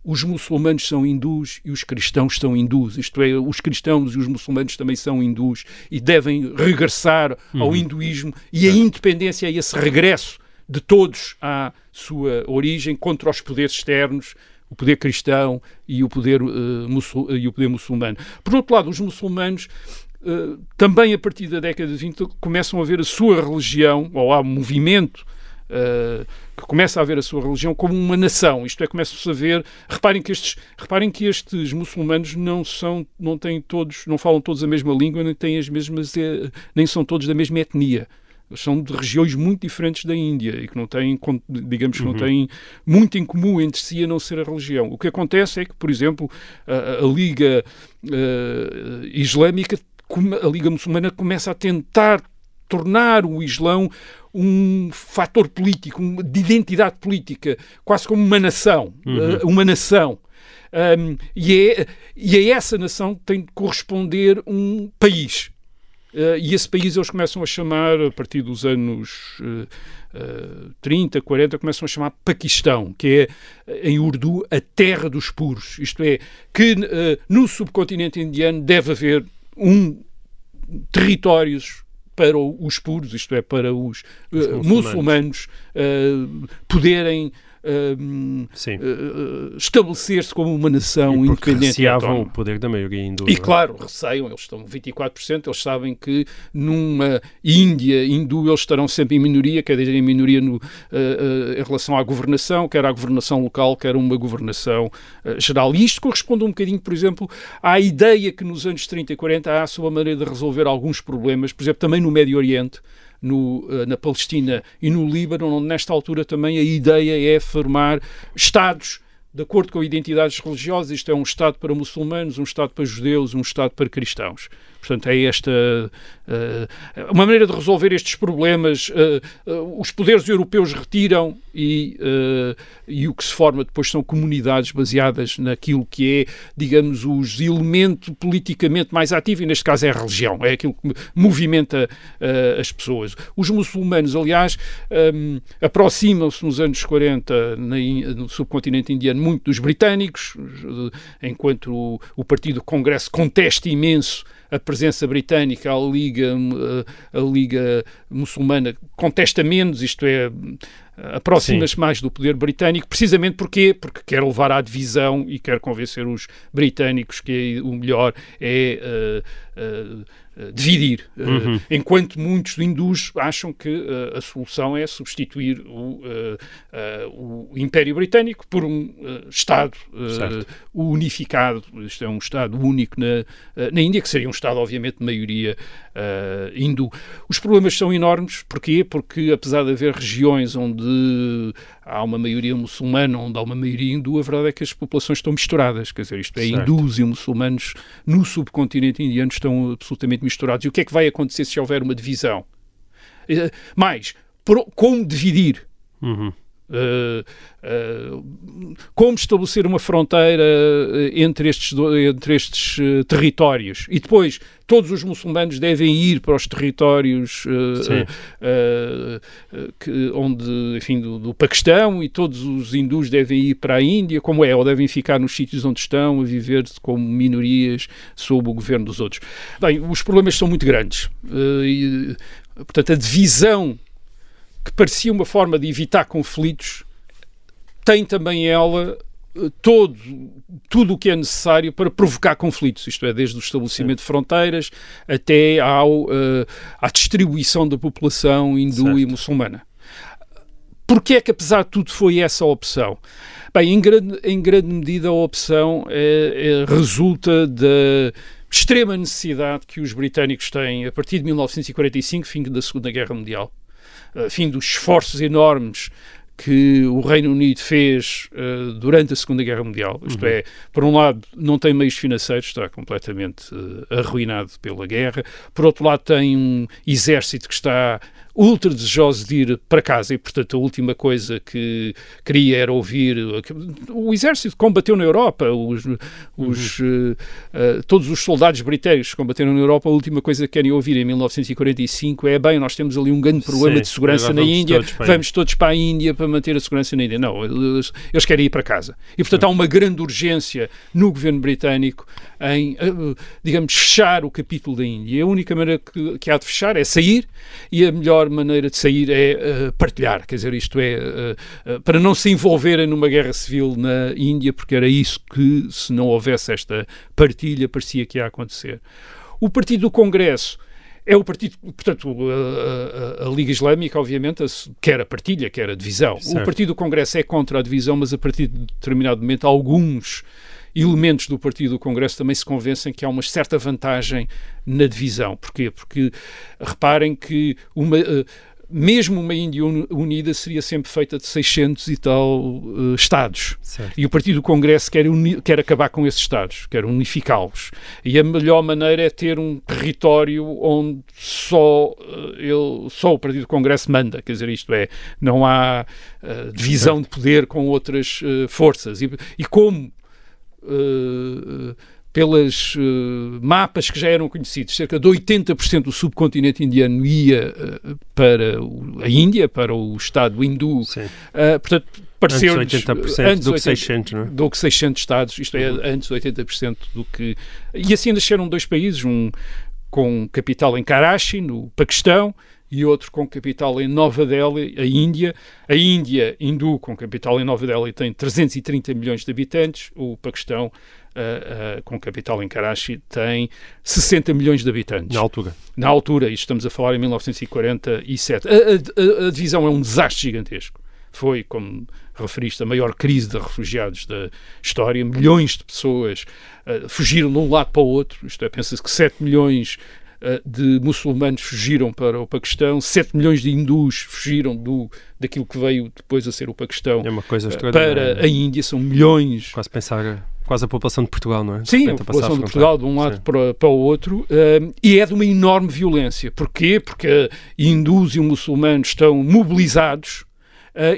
os muçulmanos são hindus e os cristãos são hindus. Isto é, os cristãos e os muçulmanos também são hindus e devem regressar uhum. ao hinduísmo e a independência é esse regresso de todos à sua origem contra os poderes externos, o poder cristão e o poder, uh, e o poder muçulmano. Por outro lado, os muçulmanos Uh, também a partir da década de 20 começam a ver a sua religião, ou há um movimento uh, que começa a ver a sua religião como uma nação. Isto é, começa-se a ver. Reparem que estes, reparem que estes muçulmanos não são, não têm todos, não falam todos a mesma língua, nem têm as mesmas, eh, nem são todos da mesma etnia são de regiões muito diferentes da Índia e que não têm, digamos que não uhum. têm muito em comum entre si a não ser a religião. O que acontece é que, por exemplo, a, a Liga Islâmica a Liga Muçulmana começa a tentar tornar o Islão um fator político, de identidade política, quase como uma nação, uhum. Eh, uma nação. Um, e, é, e a essa nação tem de corresponder um país. Uh, e esse país eles começam a chamar, a partir dos anos uh, uh, 30, 40, começam a chamar Paquistão, que é, em urdu, a terra dos puros. Isto é, que no subcontinente indiano deve haver um territórios para os puros, isto é, para os, os uh, muçulmanos, muçulmanos uh, poderem uh, estabelecer-se como uma nação e independente. receavam o poder da maioria hindu. E é? claro, receiam, eles estão 24%, eles sabem que numa Índia hindu eles estarão sempre em minoria, quer dizer, em minoria no, uh, uh, em relação à governação, quer à governação local, quer uma governação geral. E isto corresponde um bocadinho, por exemplo, à ideia que nos anos 30 e 40 há a sua maneira de resolver alguns problemas, por exemplo, também no Médio Oriente, no, eh, na Palestina e no Líbano, onde nesta altura também a ideia é formar Estados de acordo com identidades religiosas. Isto é um Estado para muçulmanos, um Estado para judeus, um Estado para cristãos. Portanto, é esta uh, uma maneira de resolver estes problemas. Uh, uh, os poderes europeus retiram e, e o que se forma depois são comunidades baseadas naquilo que é, digamos, os elementos politicamente mais ativo, e neste caso é a religião, é aquilo que movimenta as pessoas. Os muçulmanos, aliás, um, aproximam-se nos anos 40 na, no subcontinente indiano muito dos britânicos, enquanto o, o Partido Congresso contesta imenso a presença britânica, a Liga, a Liga Muçulmana contesta menos, isto é, aproxima-se mais do poder britânico, precisamente porque porque quer levar à divisão e quer convencer os britânicos que o melhor é uh, uh, dividir, uhum. enquanto muitos hindus acham que a solução é substituir o, o Império Britânico por um Estado unificado, isto é um Estado único na, na Índia, que seria um Estado obviamente de maioria hindu. Os problemas são enormes, porquê? Porque apesar de haver regiões onde há uma maioria muçulmana, onde há uma maioria hindu, a verdade é que as populações estão misturadas, quer dizer, isto é, certo. hindus e muçulmanos no subcontinente indiano estão absolutamente misturados. E o que é que vai acontecer se houver uma divisão? Eh, mais, como dividir? Uhum. Uh, uh, como estabelecer uma fronteira entre estes, entre estes uh, territórios e depois todos os muçulmanos devem ir para os territórios que, onde, enfim, do, do, Paquistão e todos os hindus devem ir para a Índia, como é, ou devem ficar nos sítios onde estão a viver como minorias sob o governo dos outros. Bem, os problemas são muito grandes. E, portanto, a divisão que parecia uma forma de evitar conflitos, tem também ela eh, todo, tudo o que é necessário para provocar conflitos, isto é, desde o estabelecimento Sim. de fronteiras até ao, uh, à distribuição da população hindu certo. e muçulmana. Porquê é que, apesar de tudo, foi essa a opção? Bem, em grande, em grande medida a opção é, é, resulta da extrema necessidade que os britânicos têm a partir de 1945, fim da Segunda Guerra Mundial, fim dos esforços enormes que o Reino Unido fez uh, durante a Segunda Guerra Mundial. Isto uhum. é, por um lado, não tem meios financeiros, está completamente uh, arruinado pela guerra. Por outro lado, tem um exército que está ultra desejoso de ir para casa e, portanto, a última coisa que queria era ouvir. O exército combateu na Europa, os, os, uhum. uh, uh, todos os soldados britânicos que combateram na Europa, a última coisa que querem ouvir em 1945 é: bem, nós temos ali um grande problema Sim, de segurança na Índia, todos vamos todos para a Índia para manter a segurança na Índia. Não, eles, eles querem ir para casa. E, portanto, há uma grande urgência no governo britânico em, uh, digamos, fechar o capítulo da Índia. A única maneira que, que há de fechar é sair e a melhor maneira de sair é uh, partilhar, quer dizer, isto é, uh, para não se envolverem numa guerra civil na Índia, porque era isso que, se não houvesse esta partilha, parecia que ia acontecer. O Partido do Congresso é o partido, portanto, a, a, a, Liga Islâmica, obviamente, quer a partilha, quer a divisão. Certo. O Partido do Congresso é contra a divisão, mas a partir de determinado momento, alguns elementos do Partido do Congresso também se convencem que há uma certa vantagem na divisão. Porquê? Porque reparem que uma. Uh, mesmo uma Índia unida seria sempre feita de 600 e tal uh, Estados. Certo. E o Partido do Congresso quer, quer acabar com esses Estados, quer unificá-los. E a melhor maneira é ter um território onde só, uh, ele, só o Partido do Congresso manda. Quer dizer, isto é, não há uh, divisão de poder com outras forças. E, e como uh, pelas uh, mapas que já eram conhecidos, cerca de 80% do subcontinente indiano ia uh, para o, a Índia, para o Estado hindu. Portanto, pareceu antes 80% antes do que 600, não é? Do que 600 Estados, isto é, uhum. antes 80% do que... E assim nasceram dois países, um com capital em Karachi, no Paquistão, e outro com capital em Nova Delhi, a Índia. A Índia hindu, com capital em Nova Delhi, tem 330 milhões de habitantes. O Paquistão, uh, uh, com capital em Karachi, tem 60 milhões de habitantes. Na altura. Na altura, e estamos a falar em 1947. A, a, a, a divisão é um desastre gigantesco. Foi, como referiste, a maior crise de refugiados da história. Milhões de pessoas uh, fugiram de um lado para o outro. Isto é, pensa-se que 7 milhões de muçulmanos fugiram para o Paquistão, 7 milhões de hindus fugiram do, daquilo que veio depois a ser o Paquistão é uma coisa eh, para a Índia, são milhões. Quase pensar quase a população de Portugal, não é? Sim, a população de Portugal de um lado para, para, o outro uh, e é de uma enorme violência. Porquê? Porque hindus e muçulmanos estão mobilizados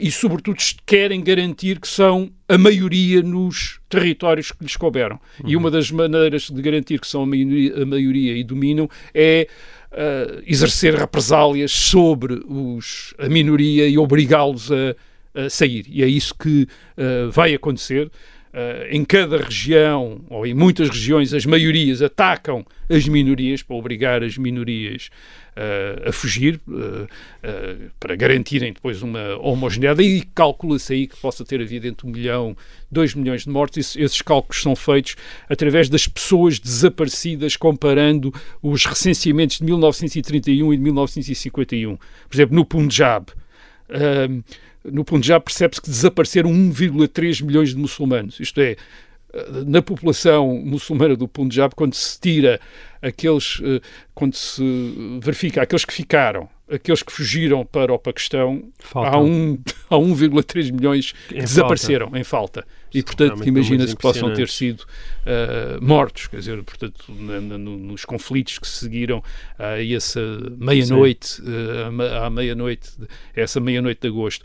e, sobretudo, querem garantir que são a maioria nos territórios que lhes couberam. Uhum. E uma das maneiras de garantir que são a maioria, a maioria e dominam é uh, exercer represálias sobre os, a minoria e obrigá-los a, a, sair. E é isso que uh, vai acontecer. Uh, em cada região, ou em muitas regiões, as maiorias atacam as minorias para obrigar as minorias uh, a fugir, uh, para garantirem depois uma homogeneidade. E calcula-se aí que possa ter havido entre um milhão, dois milhões de mortes. esses cálculos são feitos através das pessoas desaparecidas, comparando os recenseamentos de 1931 e de 1951. Por exemplo, no Punjab. Uh, no Punjab percebe-se que desapareceram 1,3 milhões de muçulmanos. Isto é, na população muçulmana do Punjab, quando se tira aqueles, eh, quando se verifica aqueles que ficaram, aqueles que fugiram para o Paquistão, há, um, há 1,3 milhões que em desapareceram falta. em falta. E, portanto, imagina-se que possam ter sido uh, mortos, quer dizer, portanto, na, na, nos conflitos que seguiram a essa meia-noite, uh, à meia-noite, essa meia-noite de agosto.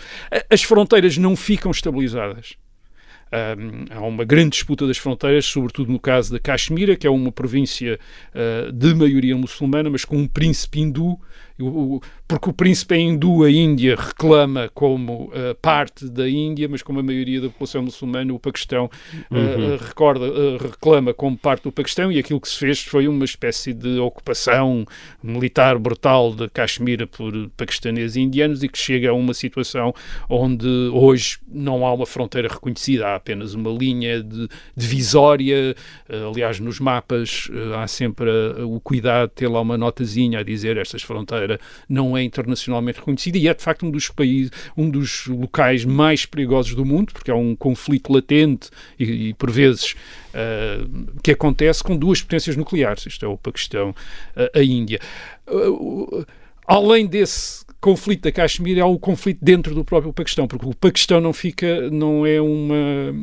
As fronteiras não ficam estabilizadas. Há uma grande disputa das fronteiras, sobretudo no caso da Caxemira, que é uma província uh, de maioria muçulmana, mas com um príncipe hindu porque o príncipe hindu, a Índia, reclama como uh, parte da Índia, mas como a maioria da população muçulmana, o Paquistão uh, uhum. recorda, uh, reclama como parte do Paquistão e aquilo que se fez foi uma espécie de ocupação militar brutal de Caxemira por paquistaneses e indianos e que chega a uma situação onde hoje não há uma fronteira reconhecida, há apenas uma linha de divisória. aliás, nos mapas há sempre o cuidado de ter lá uma notazinha a dizer estas fronteiras brasileira não é internacionalmente reconhecida e é de facto um dos países, um dos locais mais perigosos do mundo, porque é um conflito latente e, e por vezes uh, que acontece com duas potências nucleares. Isto é o Paquistão, uh, a Índia. Uh, além desse conflito da Caxemira há o conflito dentro do próprio Paquistão, porque o Paquistão não fica, não é uma,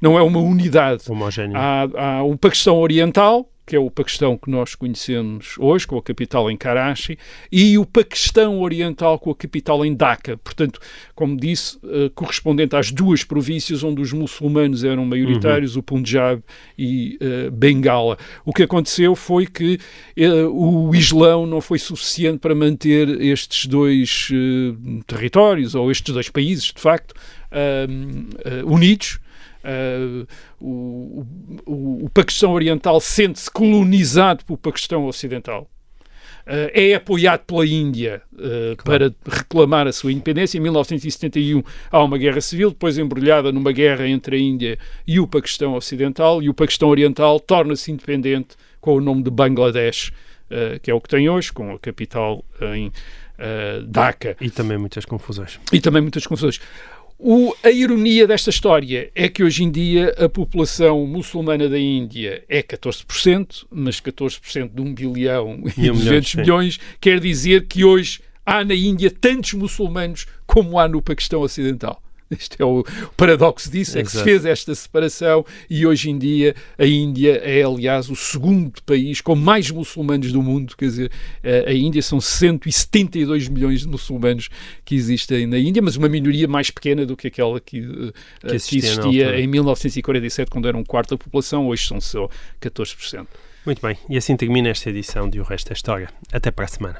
não é uma unidade. Homogénea. Há, há um Paquistão Oriental, que é o Paquistão que nós conhecemos hoje, com a capital em Karachi, e o Paquistão Oriental com a capital em Dhaka. Portanto, como disse, uh, correspondente às duas províncias onde os muçulmanos eram maioritários, uhum. o Punjab e uh, Bengala. O que aconteceu foi que uh, o Islão não foi suficiente para manter estes dois territórios, ou estes dois países, de facto, unidos Uh, o, o, o, Paquistão Oriental sente-se colonizado pelo Paquistão Ocidental. Uh, é apoiado pela Índia uh, claro. para reclamar a sua independência. Em 1971 há uma guerra civil, depois embrulhada numa guerra entre a Índia e o Paquistão Ocidental, e o Paquistão Oriental torna-se independente com o nome de Bangladesh, que é o que tem hoje, com a capital em Dhaka. E também muitas confusões. E também muitas confusões. O, a ironia desta história é que hoje em dia a população muçulmana da Índia é 14%, mas 14% de 1 bilhão e 200 milhões quer dizer que hoje há na Índia tantos muçulmanos como há no Paquistão Ocidental. <laughs> Isto é o paradoxo disso, é que se fez esta separação e hoje em dia a Índia é, aliás, o segundo país com mais muçulmanos do mundo. Quer dizer, a Índia são 172 milhões de muçulmanos que existem na Índia, mas uma minoria mais pequena do que aquela que, eh, que existia, que existia em 1947, quando era um quarto da população, hoje são só 14%. Muito bem, e assim termina esta edição de O Resto da História. Até para a semana.